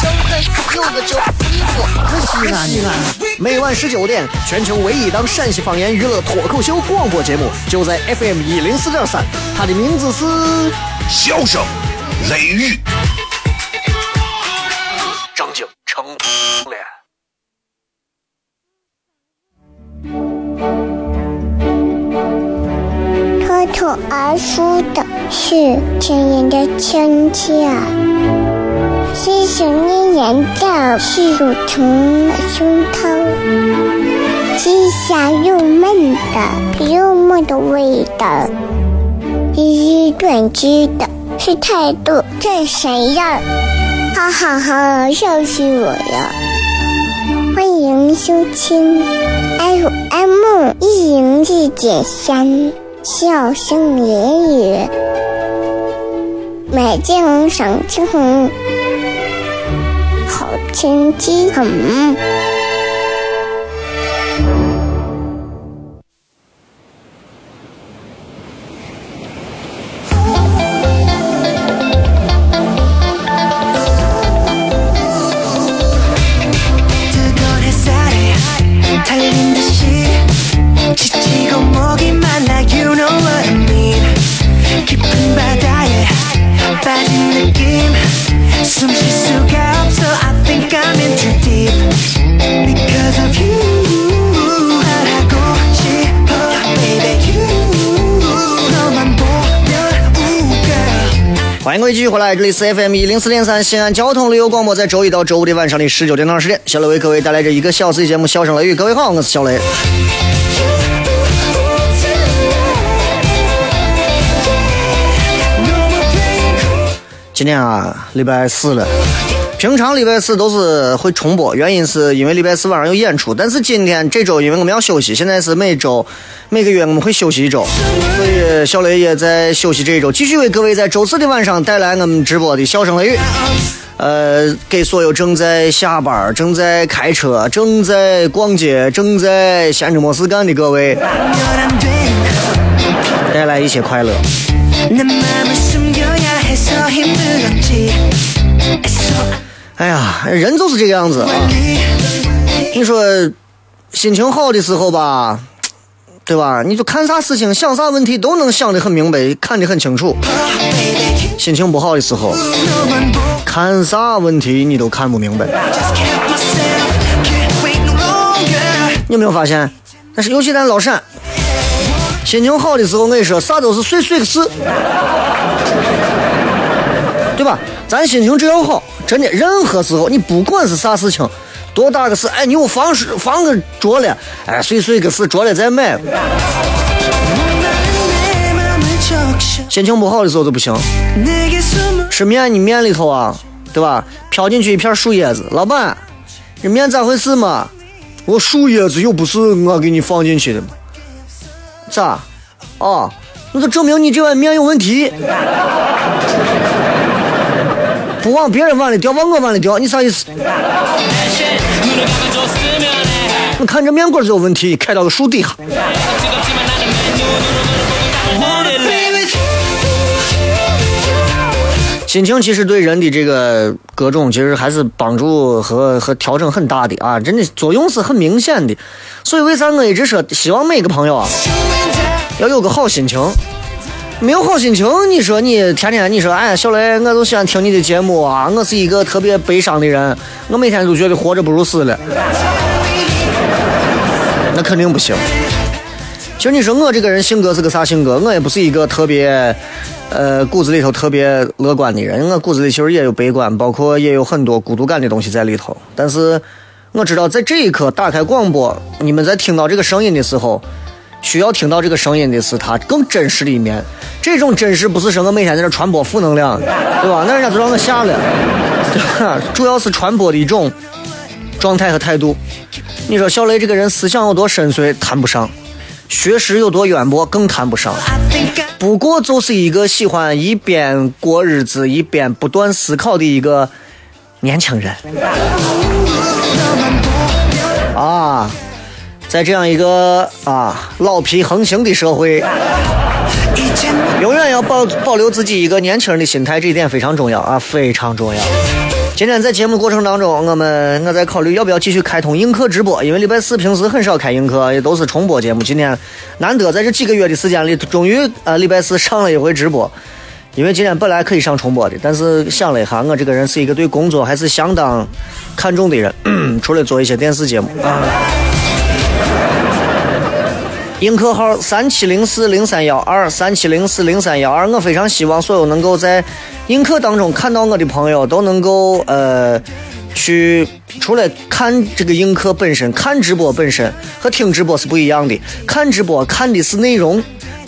张张真有个叫衣服，可西安呢。每晚十九点，全球唯一档陕西方言娱乐脱口秀广播节目，就在 FM 一零四点三，它的名字是《笑声雷雨》。张景成脸。脱口而出的是亲人的亲切，是想念人的是乳虫的胸膛，是香又闷的幽默的味道，是短知的是态度这谁呀？哈哈哈，笑死我了！欢迎收听 FM 一零四点三。笑声言语，美景赏青红，好天气回来，这里是 FM 一零四点三西安交通旅游广播，在周一到周五的晚上的十九点到二十点，小雷为各位带来这一个小时的节目《笑声雷雨》。各位好，我是小雷。今天啊，礼拜四了。平常礼拜四都是会重播，原因是因为礼拜四晚上有演出。但是今天这周因为我们要休息，现在是每周每个月我们会休息一周，所以小雷也在休息这一周，继续为各位在周四的晚上带来我们直播的笑声雷雨。呃，给所有正在下班、正在开车、正在逛街、正在闲着没事干的各位，带来一些快乐。哎呀，人就是这个样子啊！你说心情好的时候吧，对吧？你就看啥事情、想啥问题都能想得很明白，看得很清楚。心情不好的时候，看啥问题你都看不明白。你有没有发现？但是尤其咱老陕，心情好的时候，我跟你说，啥都是碎碎的事，对吧？咱心情只要好，真的，任何时候你不管是啥事情，多大个事，哎，你有房房子着了，哎，碎碎个事着了再买。心情不好的时候就不行，吃面你面里头啊，对吧？飘进去一片树叶子，老板，这面咋回事嘛？我树叶子又不是我给你放进去的，咋？哦，那就证明你这碗面有问题。不往别人碗里掉，往我碗里掉，你啥意思？我看这面馆就有问题，开到个树底下。心情其实对人的这个各种，其实还是帮助和和调整很大的啊，真的作用是很明显的。所以为啥我一直说，希望每个朋友啊，要有个好心情。没有好心情，你说你天天你说，哎，小雷，我就喜欢听你的节目啊。我是一个特别悲伤的人，我每天都觉得活着不如死了。那肯定不行。其实你说我这个人性格是个啥性格？我也不是一个特别，呃，骨子里头特别乐观的人。我骨子里其实也有悲观，包括也有很多孤独感的东西在里头。但是我知道，在这一刻打开广播，你们在听到这个声音的时候。需要听到这个声音的是他更真实的一面。这种真实不是说我每天在这传播负能量，对吧？那人家都让我下了，对吧？主要是传播的一种状态和态度。你说小雷这个人思想有多深邃，谈不上；学识有多渊博，更谈不上。不过就是一个喜欢一边过日子一边不断思考的一个年轻人。在这样一个啊老皮横行的社会，永远要保保留自己一个年轻人的心态，这一点非常重要啊，非常重要。今天在节目过程当中，我们我在考虑要不要继续开通映客直播，因为礼拜四平时很少开映客，也都是重播节目。今天难得在这几个月的时间里，终于呃礼拜四上了一回直播。因为今天本来可以上重播的，但是想了一下，我这个人是一个对工作还是相当看重的人，除了做一些电视节目啊。映客号三七零四零三幺二三七零四零三幺二，我非常希望所有能够在映客当中看到我的朋友都能够呃去，除了看这个映客本身，看直播本身和听直播是不一样的，看直播看的是内容，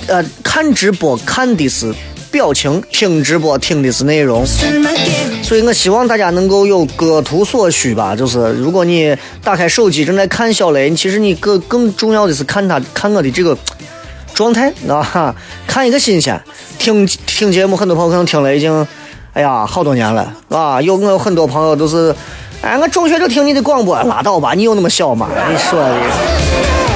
呃，看直播看的是。表情听直播听的是内容，所以我希望大家能够有各图所需吧。就是如果你打开手机正在看小雷，其实你更更重要的是看他看我的这个状态啊，看一个新鲜。听听节目，很多朋友可能听了已经，哎呀，好多年了，啊，有我有很多朋友都是，哎，我中学就听你的广播，拉倒吧，你有那么小吗？你说的。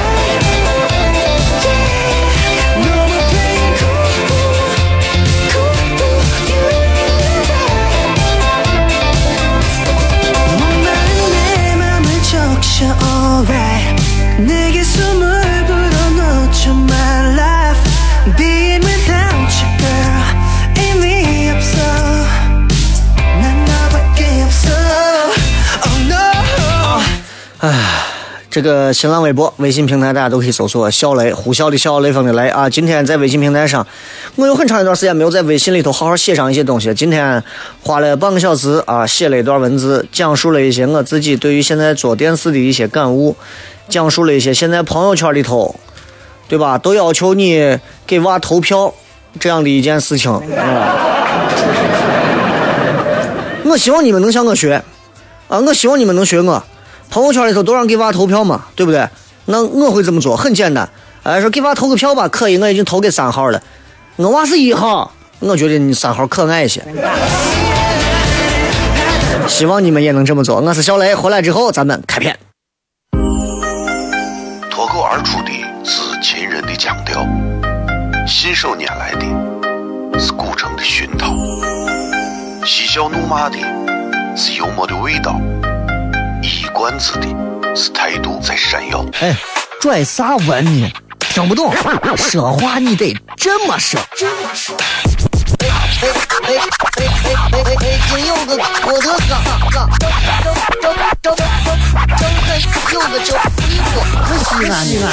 这个新浪微博、微信平台大家都可以搜索“小雷”，呼啸的小雷锋的雷啊！今天在微信平台上，我有很长一段时间没有在微信里头好好写上一些东西。今天花了半个小时啊，写了一段文字，讲述了一些我自己对于现在做电视的一些感悟，讲述了一些现在朋友圈里头，对吧？都要求你给娃投票这样的一件事情啊。我希望你们能向我学啊！我希望你们能学我。朋友圈里头都让给娃投票嘛，对不对？那我会这么做，很简单。哎，说给娃投个票吧，可以，我已经投给三号了。我娃是一号，我觉得你三号可爱一些。希望你们也能这么做。我是小雷，回来之后咱们开片。脱口而出的是秦人的腔调，信手拈来的是古城的熏陶，嬉笑怒骂的是幽默的味道。一冠子的是态度在闪耀。哎，拽啥文呢？听不懂，说话你得这么说。哎哎哎哎哎哎哎！今有个我的嘎嘎，张张张张张有个叫一个西安西安。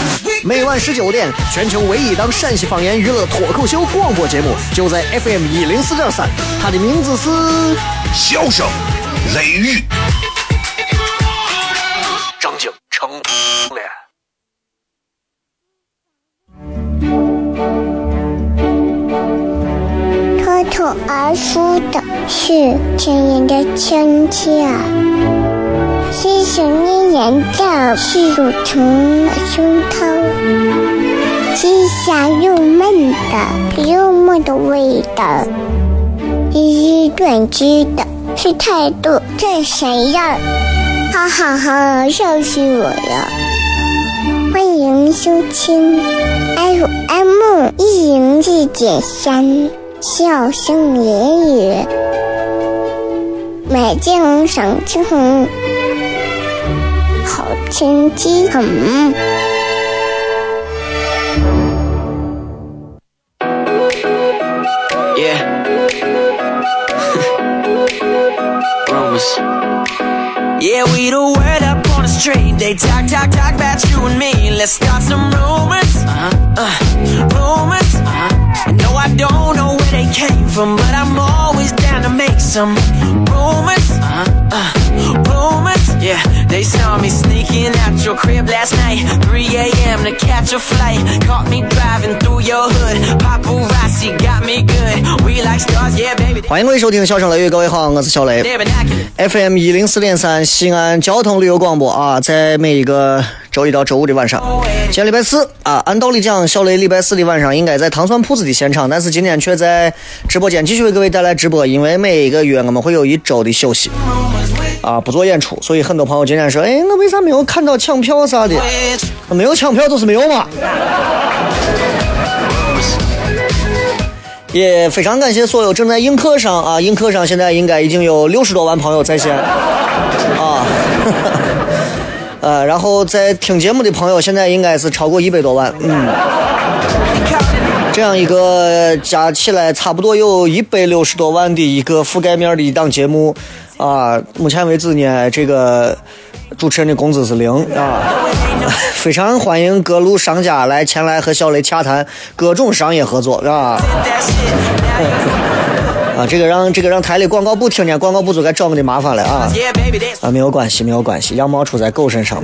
每晚十九点，全球唯一档陕西方言娱乐脱口秀广播节目，就在 FM 一零四点三。它的名字是《笑声雷雨》。成了。脱口而出的是亲人的亲切，细声绵延的是乳虫的胸膛，细香入闷的幽默的味道，一语断句的是态度真闪耀。哈哈哈，笑死我了！欢迎收听 FM 一零四点三，笑声言语，美景赏晴好天气很。Let's start some rumors. Uh-huh. Uh, rumors. Uh-huh. No, I don't know where they came from, but I'm always down to make some rumors. Uh-huh. Uh, rumors. Yeah, they saw me sneaking out your crib last night. 3 a.m. to catch a flight. Caught me driving through your hood. Paparazzi got me good. We like stars, yeah, baby. 欢迎各位收听《笑声雷雨》，各位好，我是小雷。FM 一零四点三，西安交通旅游广播啊，在每一个周一到周五的晚上。今天礼拜四啊，按道理讲，小雷礼拜四的晚上应该在糖蒜铺子的现场，但是今天却在直播间继续为各位带来直播，因为每一个月我们会有一周的休息啊，不做演出，所以很多朋友今天说，哎，我为啥没有看到抢票啥的？没有抢票就是没有嘛。也非常感谢所有正在映客上啊，映客上现在应该已经有六十多万朋友在线啊，呃，然后在听节目的朋友现在应该是超过一百多万，嗯，这样一个加起来差不多有一百六十多万的一个覆盖面的一档节目啊，目前为止呢，这个主持人的工资是零啊，非常欢迎各路商家来前来和小雷洽谈各种商业合作，是吧？啊，这个让这个让台里广告部听见，广告部就该找我的麻烦了啊！啊，没有关系，没有关系，羊毛出在狗身上。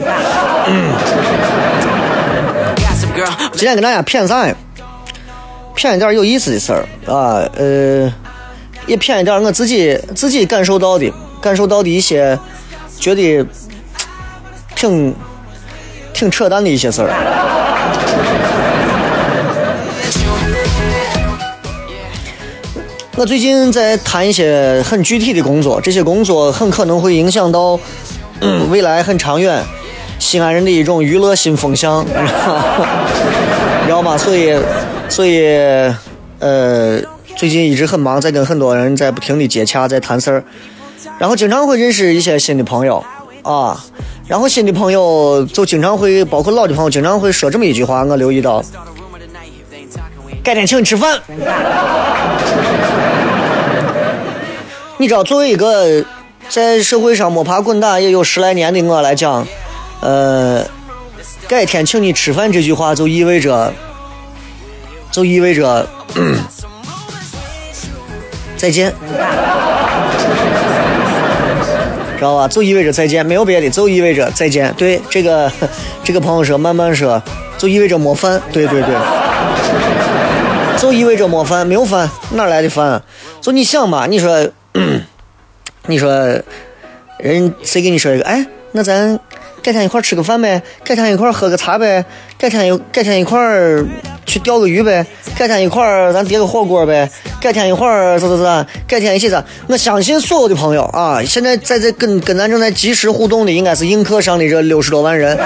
今天跟大家骗啥呀？骗一点有意思的事儿啊，呃，也骗一点我自己自己感受到的，感受到的一些觉得挺挺扯淡的一些事儿。我最近在谈一些很具体的工作，这些工作很可能会影响到未来很长远西安人的一种娱乐新风向，你 知道吗？所以，所以，呃，最近一直很忙，在跟很多人在不停的接洽，在谈事儿，然后经常会认识一些新的朋友啊，然后新的朋友就经常会，包括老的朋友，经常会说这么一句话，我留意到，改天请你吃饭。你知道，作为一个在社会上摸爬滚打也有十来年的我来讲，呃，改天请你吃饭这句话就意味着，就意味着再见，知道吧？就意味着再见，没有别的，就意味着再见。对，这个这个朋友说，慢慢说，就意味着没饭。对对对，就意味着没饭，没有饭，哪来的饭？就你想嘛，你说。你说，人谁给你说一个？哎，那咱改天一块吃个饭呗？改天一块喝个茶呗？改天有改天一块去钓个鱼呗？改天一块咱叠个火锅呗？改天一块儿咋咋咋？改天一起咋？我相信所有的朋友啊，现在在这跟跟咱正在及时互动的，应该是映客上的这六十多万人。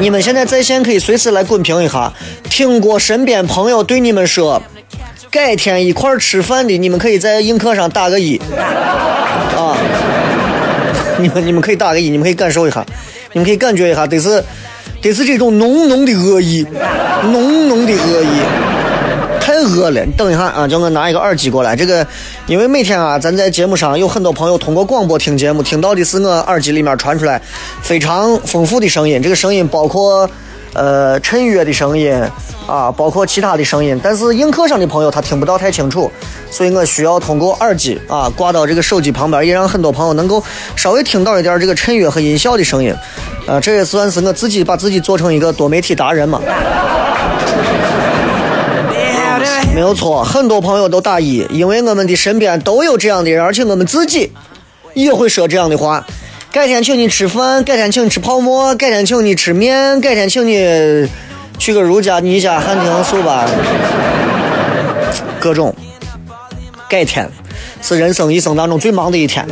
你们现在在线可以随时来滚屏一下，听过身边朋友对你们说。改天一块儿吃饭的，你们可以在映客上打个一，啊，你们你们可以打个一，你们可以感受一下，你们可以感觉一下，得是得是这种浓浓的恶意，浓浓的恶意，太恶了。你等一下啊，叫我拿一个耳机过来。这个，因为每天啊，咱在节目上有很多朋友通过广播听节目，听到的是我耳机里面传出来非常丰富的声音。这个声音包括。呃，衬乐的声音啊，包括其他的声音，但是映客上的朋友他听不到太清楚，所以我需要通过耳机啊挂到这个手机旁边，也让很多朋友能够稍微听到一点这个衬乐和音效的声音。啊，这也算是我自己把自己做成一个多媒体达人嘛。没有错，很多朋友都打一，因为我们的身边都有这样的人，而且我们自己也会说这样的话。改天请你吃饭，改天请你吃泡馍，改天请你吃面，改天请你去个如家、你家、汉庭、速吧，各种。改天是人生一生当中最忙的一天，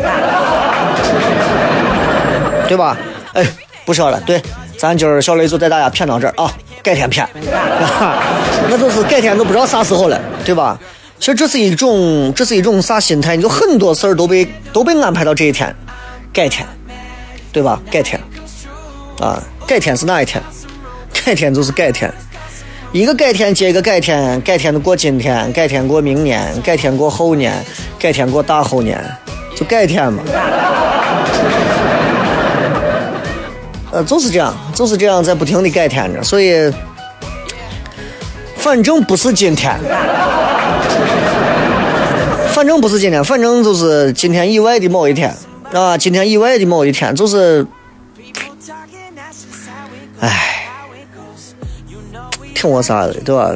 对吧？哎，不说了，对，咱今儿小雷就带大家谝到这儿啊，改天谝，那就是改天都不知道啥时候了，对吧？其实这是一种，这是一种啥心态？你就很多事儿都被都被安排到这一天，改天。对吧？改天，啊，改天是哪一天？改天就是改天，一个改天接一个改天，改天的过今天，改天过明年，改天过后年，改天过大后年，就改天嘛。呃，就是这样，就是这样，在不停的改天着，所以，反正不是今天，反正不是今天，反正就是今天以外的某一天。啊，今天意外的某一天，就是，唉，挺我啥的，对吧？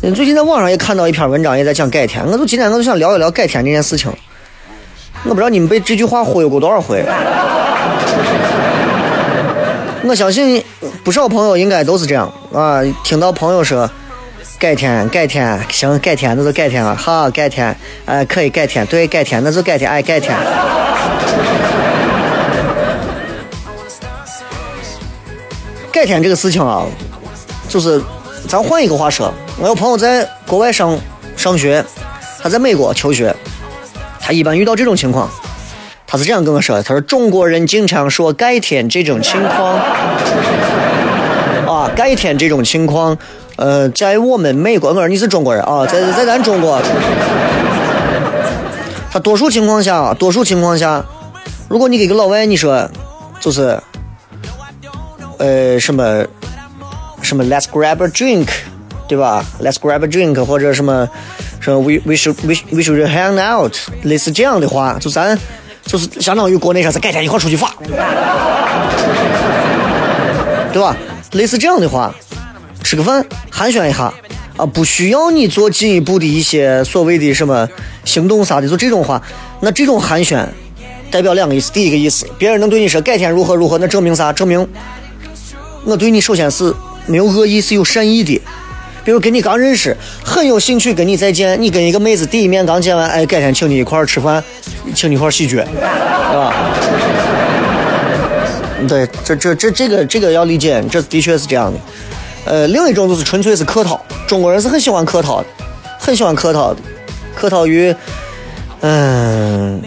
最近在网上也看到一篇文章，也在讲改天。我就今天我就想聊一聊改天这件事情。我不知道你们被这句话忽悠过多少回。我相信不少朋友应该都是这样啊，听到朋友说改天改天行改天那就改天了，好改天哎可以改天对改天那就改天哎改天。改 天这个事情啊，就是咱换一个话说，我有朋友在国外上上学，他在美国求学，他一般遇到这种情况，他是这样跟我说的：他说中国人经常说改天这种情况啊，改天这种情况，呃，在我们美国，我说你是中国人啊，在在咱中国，他多数情况下，多数情况下，如果你给个老外你说，就是。呃，什么什么，Let's grab a drink，对吧？Let's grab a drink，或者什么什么，We we should we we should hang out，类似这样的话，就咱就是相当于国内啥子改天一块出去耍，对吧？类似这样的话，吃个饭寒暄一下啊，不需要你做进一步的一些所谓的什么行动啥的，就这种话，那这种寒暄代表两个意思，第一个意思，别人能对你说改天如何如何，那证明啥？证明。我对你首先是没有恶意，是有善意的。比如跟你刚认识，很有兴趣跟你再见。你跟一个妹子第一面刚见完，哎，改天请你一块吃饭，请你一块儿洗脚，对吧？对，这这这这个这个要理解，这的确是这样的。呃，另一种就是纯粹是客套，中国人是很喜欢客套的，很喜欢客套的，客套于，嗯，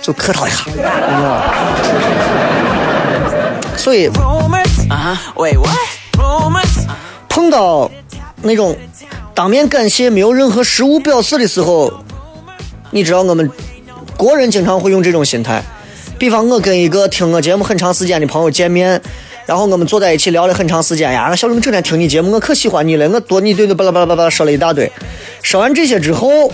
就客套一下，你知道所以。碰到那种当面感谢没有任何实物表示的时候，你知道我们国人经常会用这种心态。比方我跟一个听我节目很长时间的朋友见面，然后我们坐在一起聊了很长时间呀，小龙整天听你节目，我可喜欢你了，我多你对对巴拉巴拉巴拉说了一大堆。说完这些之后。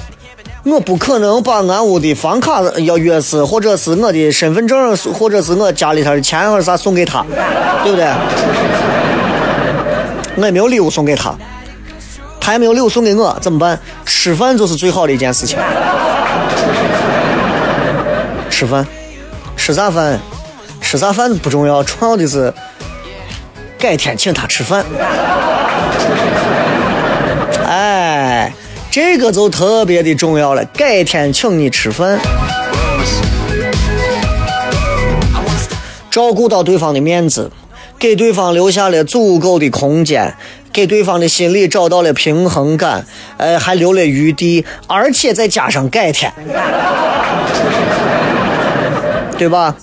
我不可能把俺屋的房卡要钥匙，或者是我的身份证，或者是我家里头的钱或者啥送给他，对不对？我也没有礼物送给他，他也没有礼物送给我，怎么办？吃饭就是最好的一件事情。吃饭，吃啥饭？吃啥饭不重要，重要的是改天请他吃饭。哎。这个就特别的重要了，改天请你吃饭，照顾到对方的面子，给对方留下了足够的空间，给对方的心里找到了平衡感，呃，还留了余地，而且再加上改天，对吧？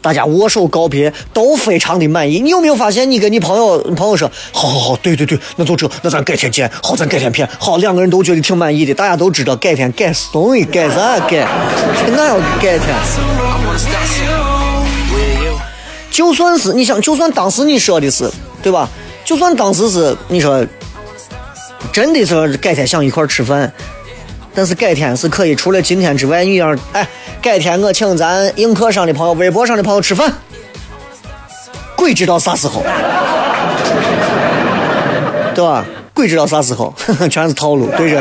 大家握手告别都非常的满意。你有没有发现，你跟你朋友朋友说，好好好，对对对，那就这，那咱改天见，好，咱改天片，好，两个人都觉得挺满意的。大家都知道改天改怂的，改啥改？哪要改天？就算是你想，就算当时你说的是，对吧？就算当时是你说，真的是改天想一块吃饭。但是改天是可以，除了今天之外，你要哎，改天我请咱映客上的朋友、微博上的朋友吃饭，鬼知道啥时候，对吧？鬼知道啥时候，全是套路，对着。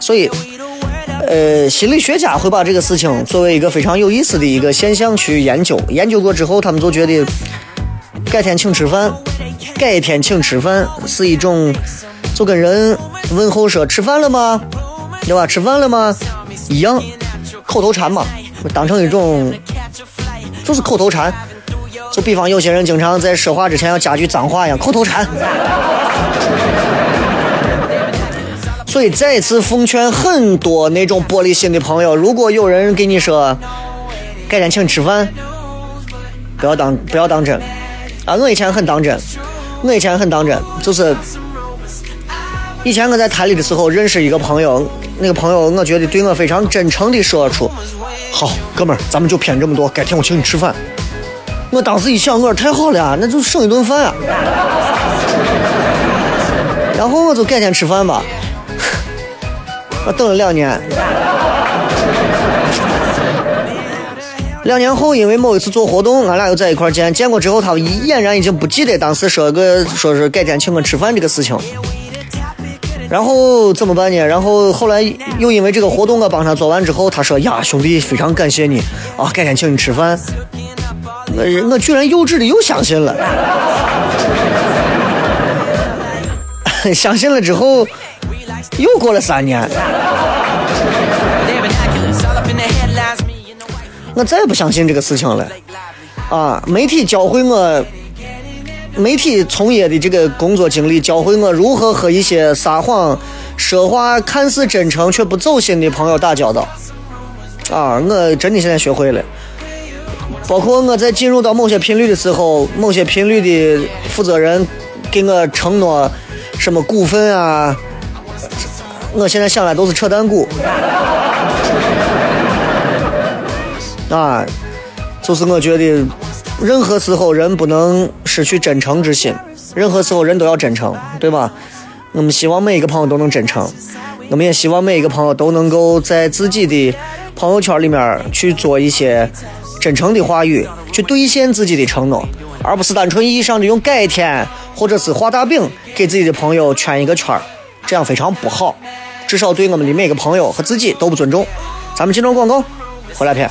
所以，呃，心理学家会把这个事情作为一个非常有意思的一个现象去研究，研究过之后，他们就觉得改天请吃饭。改天请吃饭是一种，就跟人问候说吃饭了吗？对吧？吃饭了吗？一样，口头禅嘛，当成一种，就是口头禅。就比方有些人经常在说话之前要加句脏话一样，口头禅。所以再次奉劝很多那种玻璃心的朋友，如果有人给你说改天请吃饭，不要当不要当真啊！我以前很当真。我以前很当真，就是以前我在台里的时候认识一个朋友，那个朋友我觉得对我非常真诚的说出：“好，哥们儿，咱们就骗这么多，改天我请你吃饭。”我当时一想，我说太好了，那就省一顿饭啊。然后我就改天吃饭吧，我等了两年，两年后，因为某一次做活动，俺俩又在一块见，见过之后，他俨然已经不记得当时说个说是改天请我吃饭这个事情。然后怎么办呢？然后后来又因为这个活动，我帮他做完之后，他说：“呀，兄弟，非常感谢你啊，改天请你吃饭。”我我居然幼稚的又相信了，相信了之后，又过了三年，我再也不相信这个事情了。啊，媒体教会我。媒体从业的这个工作经历，教会我如何和一些撒谎、说话看似真诚却不走心的朋友打交道。啊，我真的现在学会了。包括我在进入到某些频率的时候，某些频率的负责人给我承诺什么股份啊，我现在想来都是扯淡股。啊，就是我觉得。任何时候人不能失去真诚之心，任何时候人都要真诚，对吧？我们希望每一个朋友都能真诚，我们也希望每一个朋友都能够在自己的朋友圈里面去做一些真诚的话语，去兑现自己的承诺，而不是单纯意义上的用改天或者是画大饼给自己的朋友圈一个圈这样非常不好，至少对我们的每个朋友和自己都不尊重。咱们进段广告，回来片。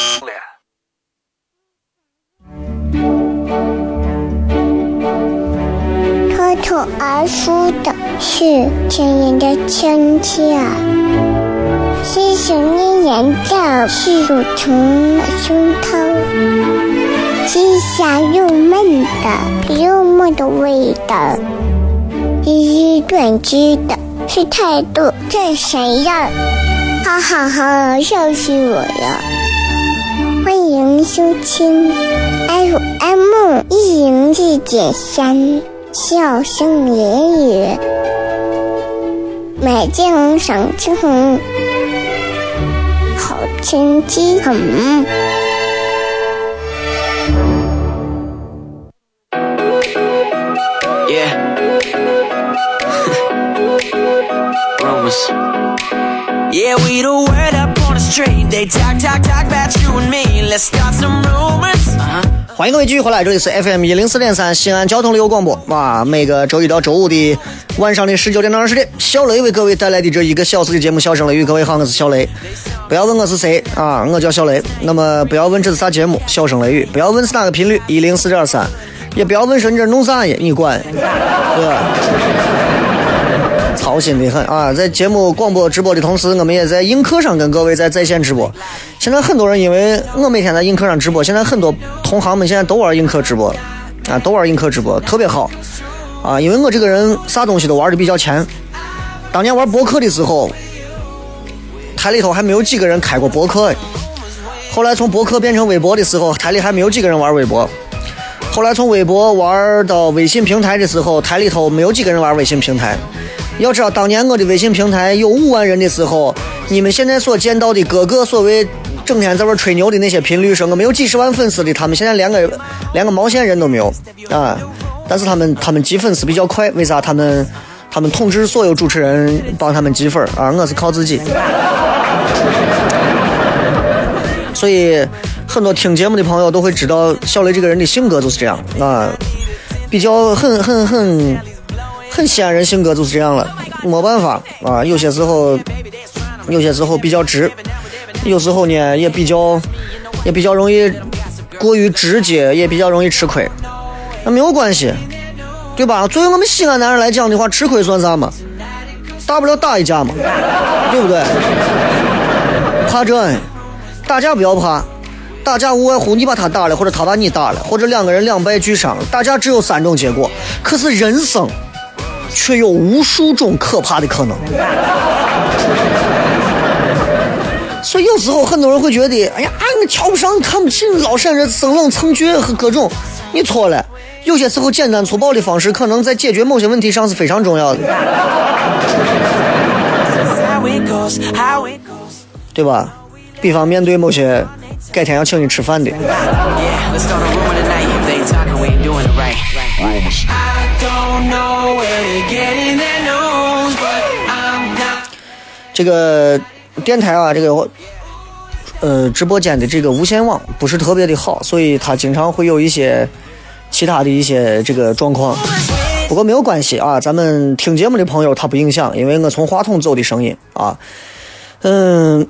口而出的是亲人的亲切，是想念人的是乳虫的胸膛，是香又闷的幽默的味道，是短知的是态度这谁样？哈哈哈，笑死我了！欢迎收听 FM 一零四点三。笑声言语，美景赏秋红，好天气很。Yeah. Yeah, we the word up on the street. They talk, talk, talk about you and me. Let's start some rumors. 欢迎各位继续回来，这里是 FM 一零四点三西安交通旅游广播。哇，每个周一到周五的晚上的十九点到二十点，小雷为各位带来的这一个小时的节目《笑声雷雨》。各位好，我是小雷。不要问我是谁啊，我叫小雷。那么不要问这是啥节目《笑声雷雨》，不要问是哪个频率一零四点三，也不要问说你这弄啥呀，你管，对？操心的很啊！在节目广播直播的同时，我们也在映客上跟各位在在线直播。现在很多人因为我每天在映客上直播，现在很多同行们现在都玩映客直播了，啊，都玩映客直播，特别好啊！因为我这个人啥东西都玩的比较前。当年玩博客的时候，台里头还没有几个人开过博客。后来从博客变成微博的时候，台里还没有几个人玩微博。后来从微博玩到微信平台的时候，台里头没有几个人玩微信平台。要知道，当年我的微信平台有五万人的时候，你们现在所见到的各个所谓整天在玩吹牛的那些频率，说我没有几十万粉丝的，他们现在连个连个毛线人都没有啊！但是他们他们积粉丝比较快，为啥？他们他们统治所有主持人，帮他们积粉啊！我是靠自己。所以很多听节目的朋友都会知道，小雷这个人的性格就是这样啊，比较很很很。很西安人性格就是这样了，没办法啊。有些时候，有些时候比较直，有时候呢也比较，也比较容易过于直接，也比较容易吃亏。那没有关系，对吧？作为我们西安男人来讲的话，吃亏算啥嘛？大不了打一架嘛，对不对？怕这？打架不要怕，打架无外乎你把他打了，或者他把你打了，或者两个人两败俱伤。打架只有三种结果，可是人生却有无数种可怕的可能。所以有时候很多人会觉得，哎呀，俺瞧不上、看不起老陕人生冷蹭倔和各种，你错了。有些时候简单粗暴的方式，可能在解决某些问题上是非常重要的，对吧？比方面对某些改天要请你吃饭的，这个电台啊，这个呃直播间的这个无线网不是特别的好，所以它经常会有一些。其他的一些这个状况，不过没有关系啊，咱们听节目的朋友他不影响，因为我从话筒走的声音啊。嗯，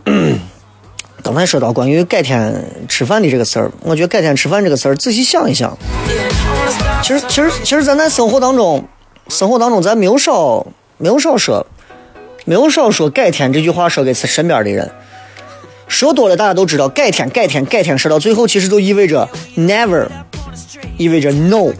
刚才说到关于改天吃饭的这个事儿，我觉得改天吃饭这个事儿，仔细想一想，其实其实其实咱在生活当中，生活当中咱没有少没有少说，没有少说改天这句话说给身边的人，说多了大家都知道，改天改天改天说到最后，其实都意味着 never。意味着 no，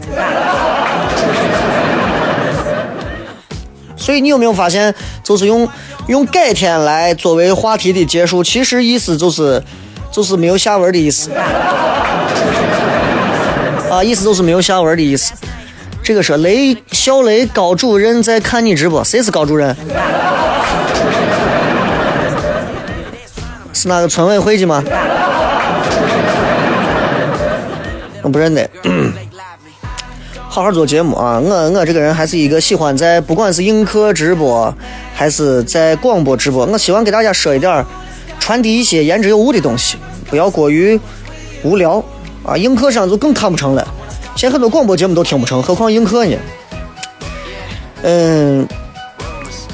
所以你有没有发现，就是用用改天来作为话题的结束，其实意思就是就是没有下文的意思啊，意思就是没有下文的意思。这个说雷小雷高主任在看你直播，谁是高主任？是那个村委会的吗？我不认得，好好做节目啊！我我这个人还是一个喜欢在不管是映客直播还是在广播直播，我希望给大家说一点传递一些言之有物的东西，不要过于无聊啊！映客上就更看不成了，现在很多广播节目都听不成，何况映客呢？嗯，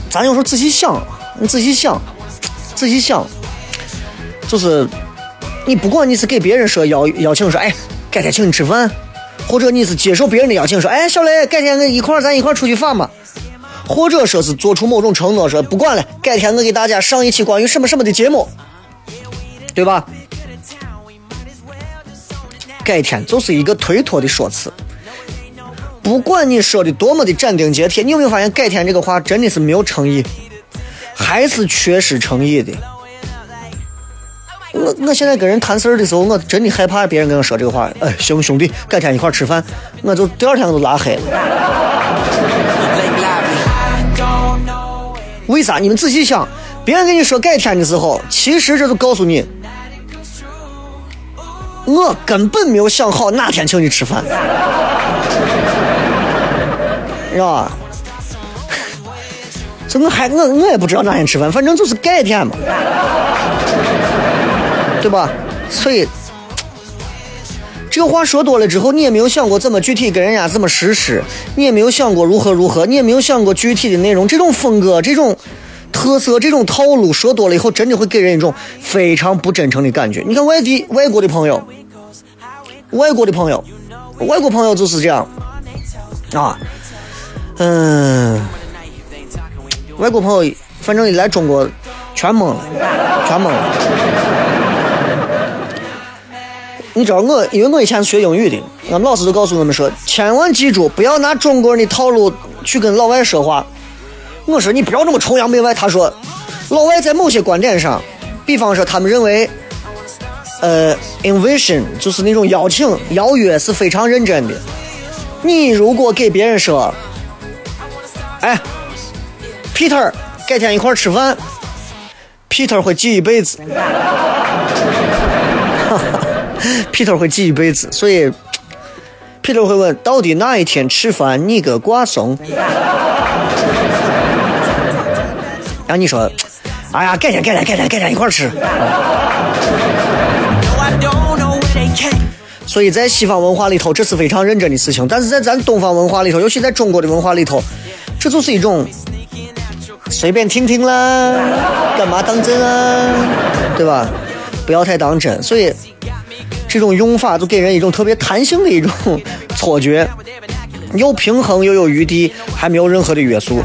咱有时候仔细想，你仔细想，仔细想，就是你不管你是给别人说邀邀请说，哎。改天请你吃饭，或者你是接受别人的邀请，说：“哎，小雷，改天我一块儿咱一块儿出去耍嘛。”或者说是做出某种承诺，说：“不管了，改天我给大家上一期关于什么什么的节目，对吧？”改天就是一个推脱的说辞，不管你说的多么的斩钉截铁，你有没有发现“改天”这个话真的是没有诚意，还是缺失诚意的？我我现在跟人谈事儿的时候，我真的害怕别人跟我说这个话。哎，行兄弟，改天一块吃饭，我就第二天我就拉黑了。为啥？你们仔细想，别人跟你说改天的时候，其实这就告诉你，我根本没有想好哪天请你吃饭，知道吧？这我还我我也不知道哪天吃饭，反正就是改天嘛。对吧？所以这话说多了之后，你也没有想过怎么具体跟人家怎么实施，你也没有想过如何如何，你也没有想过具体的内容。这种风格、这种特色、这种套路说多了以后，真的会给人一种非常不真诚的感觉。你看外地、外国的朋友，外国的朋友，外国朋友就是这样啊，嗯，外国朋友反正一来中国全懵了，全懵了。你知道我，因为我以前是学英语的，我们老师都告诉我们说，千万记住，不要拿中国人的套路去跟老外说话。我说你不要这么崇洋媚外。他说，老外在某些观点上，比方说他们认为，呃，invitation 就是那种邀请、邀约是非常认真的。你如果给别人说，哎，Peter，改天一块吃饭，Peter 会记一辈子。皮头会记一辈子，所以皮头会问：到底哪一天吃饭你个瓜怂？然后你说：哎呀，改天改天改天改天一块吃。所以在西方文化里头，这是非常认真的事情；但是在咱东方文化里头，尤其在中国的文化里头，这就是一种随便听听啦，干嘛当真啊？对吧？不要太当真。所以。这种用法就给人一种特别弹性的一种 错觉，又平衡又有余地，还没有任何的约束。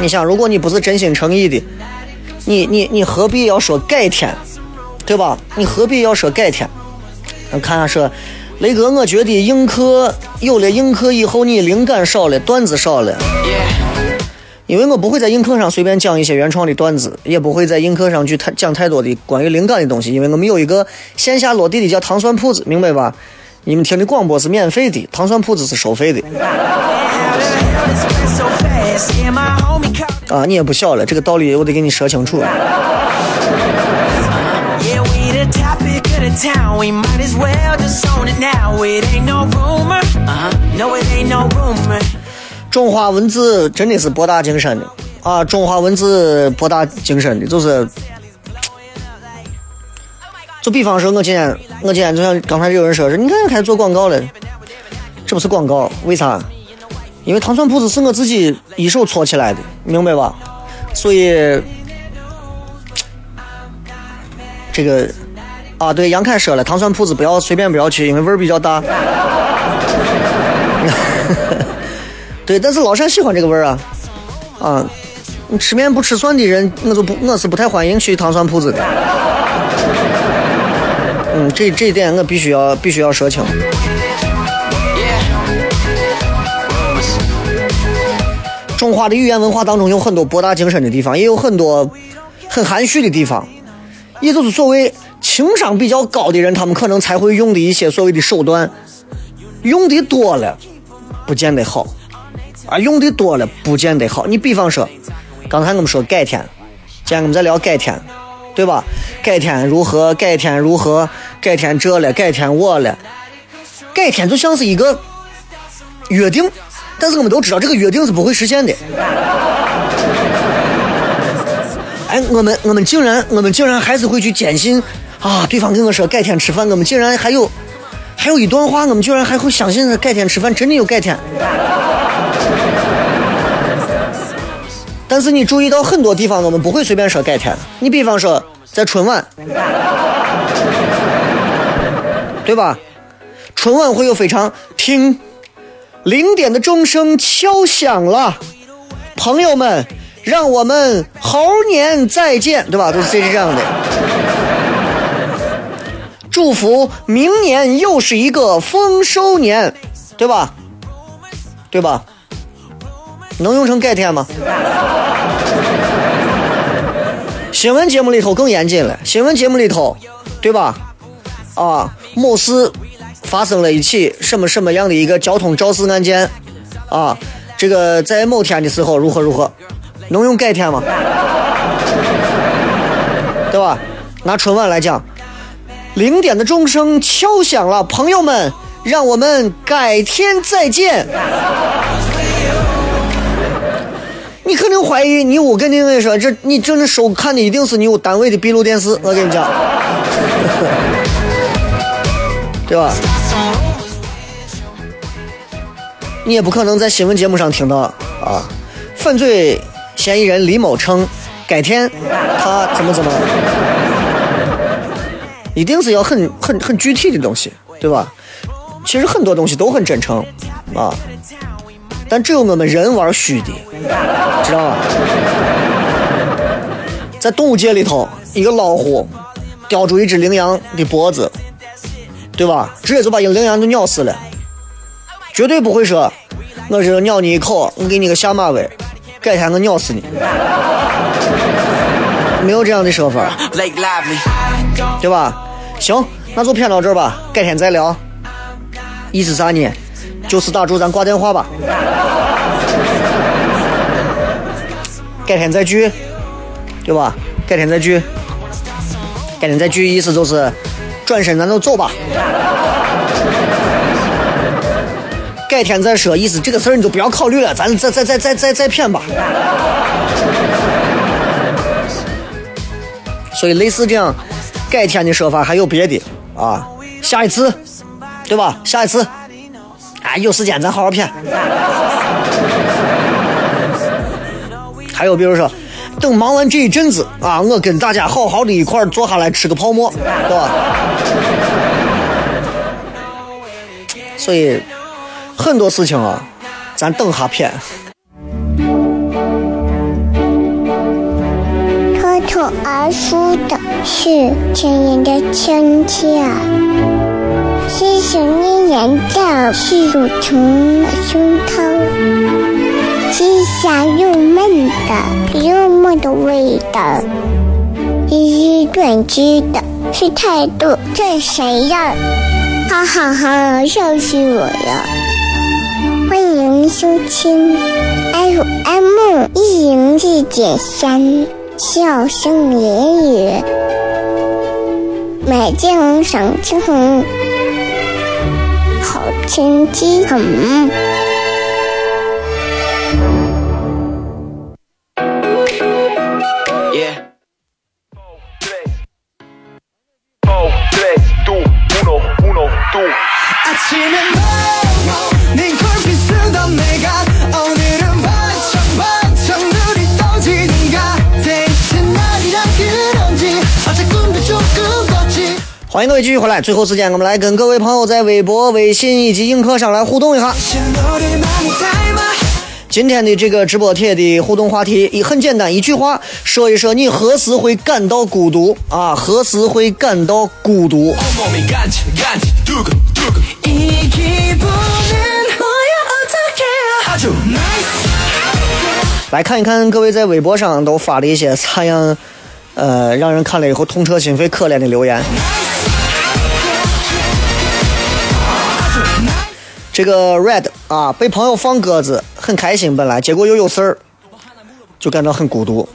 你你想，如果你不是真心诚意的，你你你何必要说改天，对吧？你何必要说改天？我看下说，雷哥，我觉得映客有了映客以后，你灵感少了，段子少了。因为我不会在映客上随便讲一些原创的段子，也不会在映客上去太讲太多的关于灵感的东西，因为我们有一个线下落地的叫糖蒜铺子，明白吧？你们听的广播是免费的，糖蒜铺子是收费的。啊，你也不小了，这个道理我得给你说清楚。中华文字真的是博大精深的啊！中华文字博大精深的，就是，就比方说，我今天，我今天就像刚才有人说是，你看开始做广告了，这不是广告，为啥？因为糖蒜铺子是我自己一手搓起来的，明白吧？所以，这个啊，对杨凯说了，糖蒜铺子不要随便不要去，因为味儿比较大。对，但是老陕喜欢这个味儿啊，啊，吃面不吃蒜的人，我就不，我是不太欢迎去糖蒜铺子的。嗯，这这一点我必须要必须要说清。中华的语言文化当中有很多博大精深的地方，也有很多很含蓄的地方，也就是所谓情商比较高的人，他们可能才会用的一些所谓的手段，用的多了，不见得好。啊，用的多了不见得好。你比方说，刚才我们说改天，今天我们在聊改天，对吧？改天如何？改天如何？改天这了，改天我了。改天就像是一个约定，但是我们都知道这个约定是不会实现的。哎，我们我们竟然我们竟然还是会去坚信啊！对方跟我说改天吃饭，我们竟然还有还有一段话，我们居然还会相信改天吃饭真的有改天。但是你注意到很多地方，我们不会随便说改天。你比方说在春晚，对吧？春晚会有非常听零点的钟声敲响了，朋友们，让我们猴年再见，对吧？都是这样的。祝福明年又是一个丰收年，对吧？对吧？能用成改天吗？新闻节目里头更严谨了。新闻节目里头，对吧？啊，某市发生了一起什么什么样的一个交通肇事案件啊？这个在某天的时候如何如何？能用改天吗？对吧？拿春晚来讲，零点的钟声敲响了，朋友们，让我们改天再见。你肯定怀疑你我跟你说，这你正在收看的一定是你屋单位的闭路电视，我跟你讲，对吧？你也不可能在新闻节目上听到啊，犯罪嫌疑人李某称，改天他怎么怎么，一定是要很很很具体的东西，对吧？其实很多东西都很真诚啊。但只有我们人玩虚的，知道吧？在动物界里头，一个老虎叼住一只羚羊的脖子，对吧？直接就把一个羚羊就咬死了，绝对不会说，我是咬你一口，我给你个下马威，改天我咬死你，没有这样的说法，对吧？行，那就骗到这儿吧，改天再聊。意思啥呢？就是打住，咱挂电话吧。改天再聚，对吧？改天再聚，改天再聚，意思就是转身咱就走吧。改天再说，意思这个事儿你就不要考虑了，咱再再再再再再骗吧。所以类似这样改天的说法还有别的啊，下一次，对吧？下一次。啊，有时间咱好好骗。还有比如说，等忙完这一阵子啊，我跟大家好好的一块坐下来吃个泡馍，对吧？所以很多事情啊，咱等下骗。托儿书的是亲人的亲切，是想念人的是乳虫胸膛，是香又闷的又闷的味道，是短知的是态度，这谁呀？哈哈哈，笑死我了！欢迎收听 FM 一零四点三，笑声言语，美景赏青红，好天气很。各位继续回来。最后时间我们来跟各位朋友在微博微信以及映客上来互动一下。今天的这个直播帖的互动话题也很简单一句话说一说你何时会感到孤独。啊何时会感到孤独。来看一看各位在微博上都发了一些啥样呃让人看了以后痛彻心扉可怜的留言。这个 Red 啊，被朋友放鸽子，很开心，本来结果又有事儿，就感到很孤独。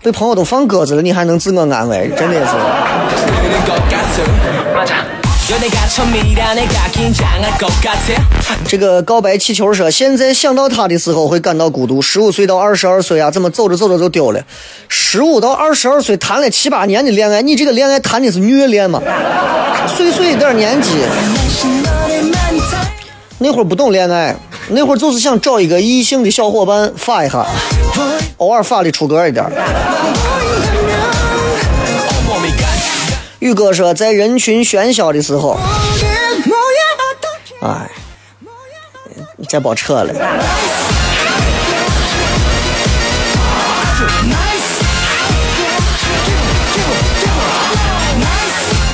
被朋友都放鸽子了，你还能自我安慰？真的是。这个告白气球说，现在想到他的时候会感到孤独。十五岁到二十二岁啊，怎么走着走着就丢了？十五到二十二岁谈了七八年的恋爱，你这个恋爱谈的是虐恋吗？岁岁一点年纪。那会儿不懂恋爱，那会儿就是想找一个异性的小伙伴发一下，偶尔发的出格一点。宇哥说，在人群喧嚣的时候，哎，再别扯了。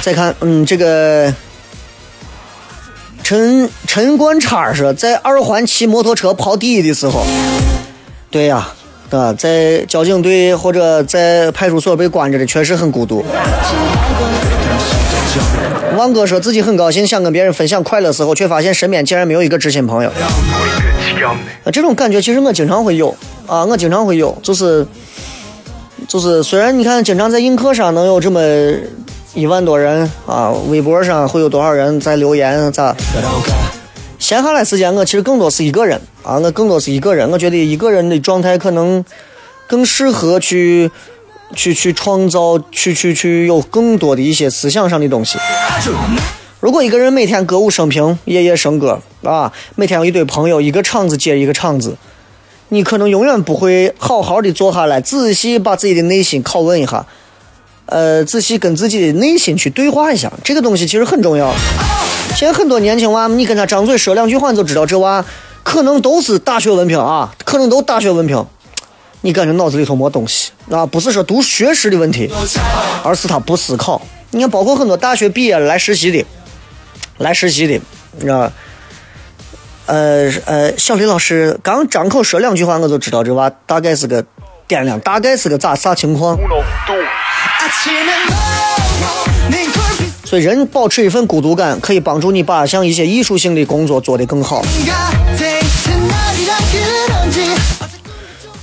再看，嗯，这个陈陈冠叉说，在二环骑摩托车跑第一的时候，对呀、啊，在交警队或者在派出所被关着的，确实很孤独。万哥说自己很高兴，想跟别人分享快乐时候，却发现身边竟然没有一个知心朋友。啊，这种感觉其实我经常会有啊，我经常会有，就是就是，虽然你看经常在映客上能有这么一万多人啊，微博上会有多少人在留言咋？闲下来时间，我其实更多是一个人啊，我更多是一个人，我觉得一个人的状态可能更适合去去去创造，去去去有更多的一些思想上的东西。如果一个人每天歌舞升平，夜夜笙歌啊，每天有一堆朋友，一个场子接一个场子，你可能永远不会好好的坐下来，仔细把自己的内心拷问一下，呃，仔细跟自己的内心去对话一下，这个东西其实很重要。现在很多年轻娃，你跟他张嘴说两句话，你就知道这娃可能都是大学文凭啊，可能都大学文凭，你感觉脑子里头没东西啊，不是说读学识的问题，而是他不思考。你看，包括很多大学毕业来实习的，来实习的，你知道？呃呃，小李老师刚张口说两句话，我就知道这娃大概是个掂量，大概是个咋啥情况。所以人保持一份孤独感可以帮助你把像一些艺术性的工作做得更好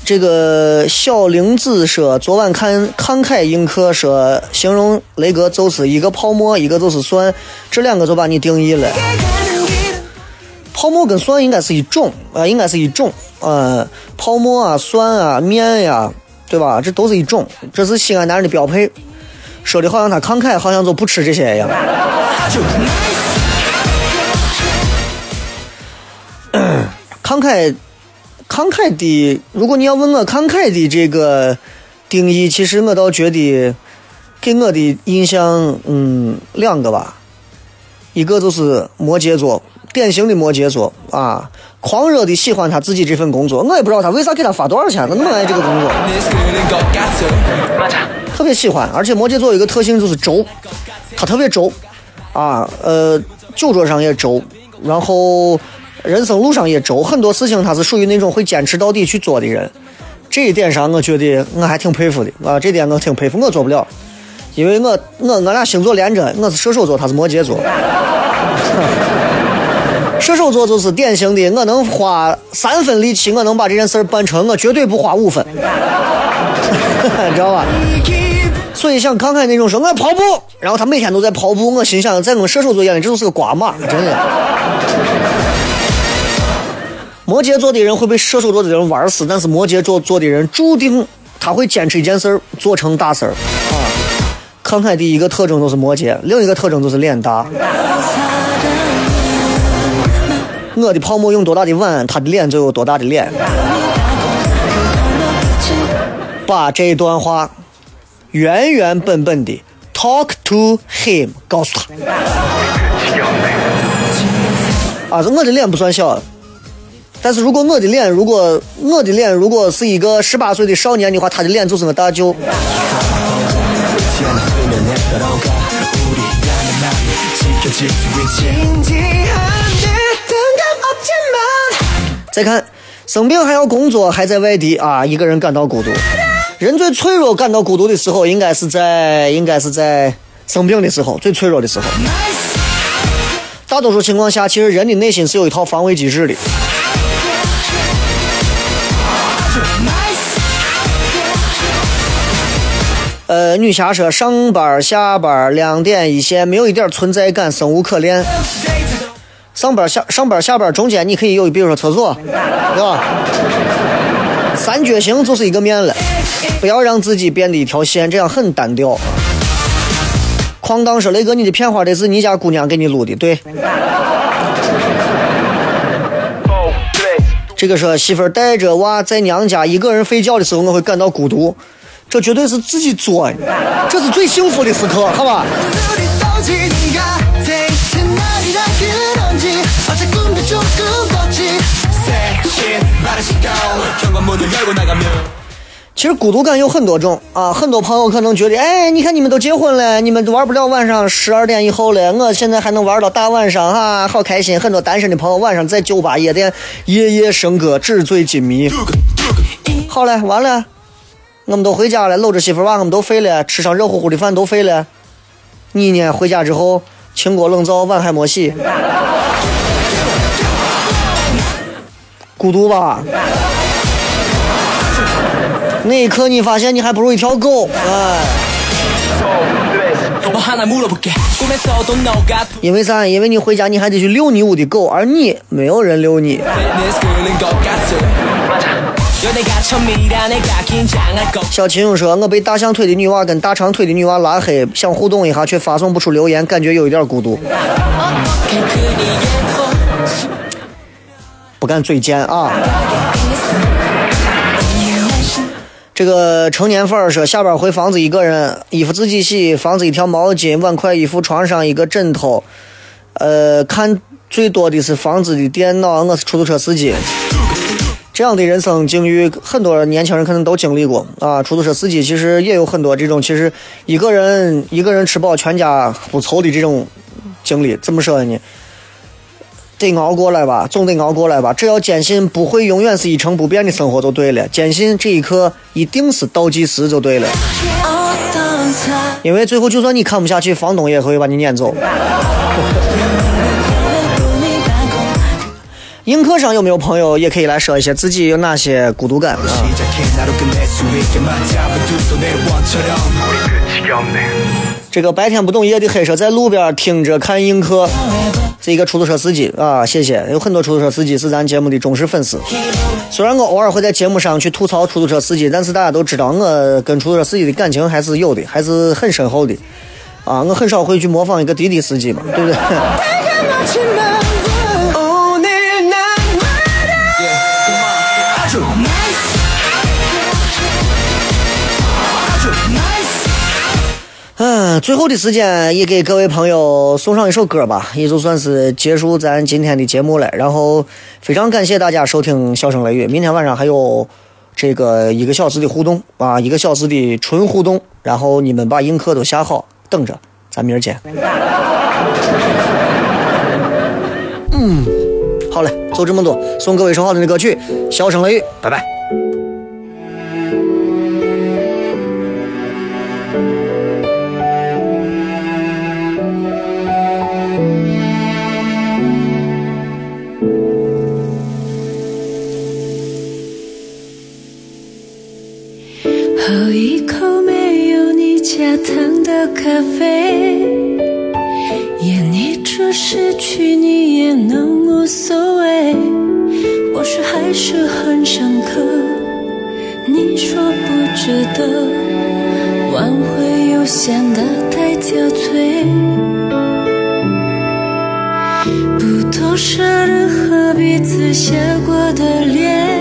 这个小玲子说昨晚看慷慨映客说，形容雷哥就是一个泡沫，一个就是蒜，这两个就把你定义了。泡沫跟蒜应该是一种啊，应该是一种啊，泡沫啊，蒜啊，面呀对吧？这都是一种，这是西安男人的标配。说的好像他慷慨，好像就不吃这些一样。慷慨，慷慨的，如果你要问我慷慨的这个定义，其实我倒觉得给我的印象，嗯，两个吧。一个就是摩羯座，典型的摩羯座啊，狂热的喜欢他自己这份工作，我也不知道他为啥给他发多少钱，他那么爱这个工作，特别喜欢。而且摩羯座有一个特性就是轴，他特别轴，啊，呃，酒桌上也轴，然后人生路上也轴，很多事情他是属于那种会坚持到底去做的人。这一点上，我觉得我还挺佩服的啊，这点我挺佩服，我做不了，因为我我我俩星座连着，我是射手座，他是摩羯座。射手座就是典型的，我能花三分力气，我能把这件事办成，我绝对不花五分，知道吧？所以像康凯那种说，我跑步，然后他每天都在跑步，我心想，在我们射手座眼里，这就是个瓜马，真的。摩羯座的人会被射手座的人玩死，但是摩羯座座的人注定他会坚持一件事儿做成大事儿啊。康凯第一个特征就是摩羯，另一个特征就是脸大。我的泡沫用多大的碗，他的脸就有多大的脸。把这段话原原本本的 talk to him 告诉他。啊，我的脸不算小，但是如果我的脸，如果我的脸如果是一个十八岁的少年的话，他的脸就是我大舅。再看，生病还要工作，还在外地啊，一个人感到孤独。人最脆弱、感到孤独的时候，应该是在应该是在生病的时候，最脆弱的时候。大多数情况下，其实人的内心是有一套防卫机制的。呃，女侠说上班下班两点一线，没有一点存在感，生无可恋。上班下上班下班中间你可以有，比如说厕所，对吧？三角形就是一个面了，不要让自己变得一条线，这样很单调。哐当说：“雷哥，你的片花得是你家姑娘给你录的，对。”这个说媳妇带着娃在娘家一个人睡觉的时候，我会感到孤独，这绝对是自己做的，这是最幸福的时刻，好吧？어제 꿈도 조금 꿨지 Say shit 말을 시켜 현관문을 열고 나가면 其实孤独感有很多种啊，很多朋友可能觉得，哎，你看你们都结婚了，你们都玩不了晚上十二点以后了，我现在还能玩到大晚上哈、好开心。很多单身的朋友晚上在酒吧夜店夜夜笙歌，纸醉金迷。好了，完了，我们都回家了，搂着媳妇娃，我们都废了，吃上热乎乎的饭都废了。你呢？回家之后清锅冷灶，碗还没洗， 孤独吧。那一刻你发现你还不如一条狗。哎。因为啥？因为你回家你还得去遛你屋的狗而你没有人遛你。小秦勇说我被大象腿的女娃跟大长腿的女娃拉黑想互动一下却发送不出留言感觉有一点孤独。不敢嘴贱啊。”这个成年范儿说，下班回房子一个人，衣服自己洗，房子一条毛巾，碗筷、衣服，床上一个枕头。呃，看最多的是房子的电脑。我是出租车司机，这样的人生境遇，很多年轻人可能都经历过啊。出租车司机其实也有很多这种，其实一个人一个人吃饱全家不愁的这种经历。怎么说呢？得熬过来吧，总得熬过来吧。只要坚信不会永远是一成不变的生活就对了，坚信这一刻一定是倒计时就对了。因为最后就算你看不下去，房东也会把你撵走。映客上有没有朋友也可以来说一些自己有哪些孤独感啊？这个白天不懂夜的黑说在路边听着看映客。是一个出租车司机啊，谢谢。有很多出租车司机是咱节目的忠实粉丝。虽然我偶尔会在节目上去吐槽出租车司机，但是大家都知道我跟出租车司机的感情还是有的，还是很深厚的。啊，我很少会去模仿一个滴滴司机嘛，对不对？最后的时间也给各位朋友送上一首歌吧，也就算是结束咱今天的节目了。然后非常感谢大家收听《笑声雷雨》，明天晚上还有这个一个小时的互动啊，一个小时的纯互动。然后你们把映客都下好，等着，咱明儿见。嗯，好嘞，就这么多，送各位一首好听的歌曲，《笑声雷雨》，拜拜。喝一口没有你加糖的咖啡，演一出失去你也能无所谓。我说还是很深刻，你说不值得，挽回又显得太憔悴。不多舍任何彼此写过的脸。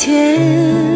天。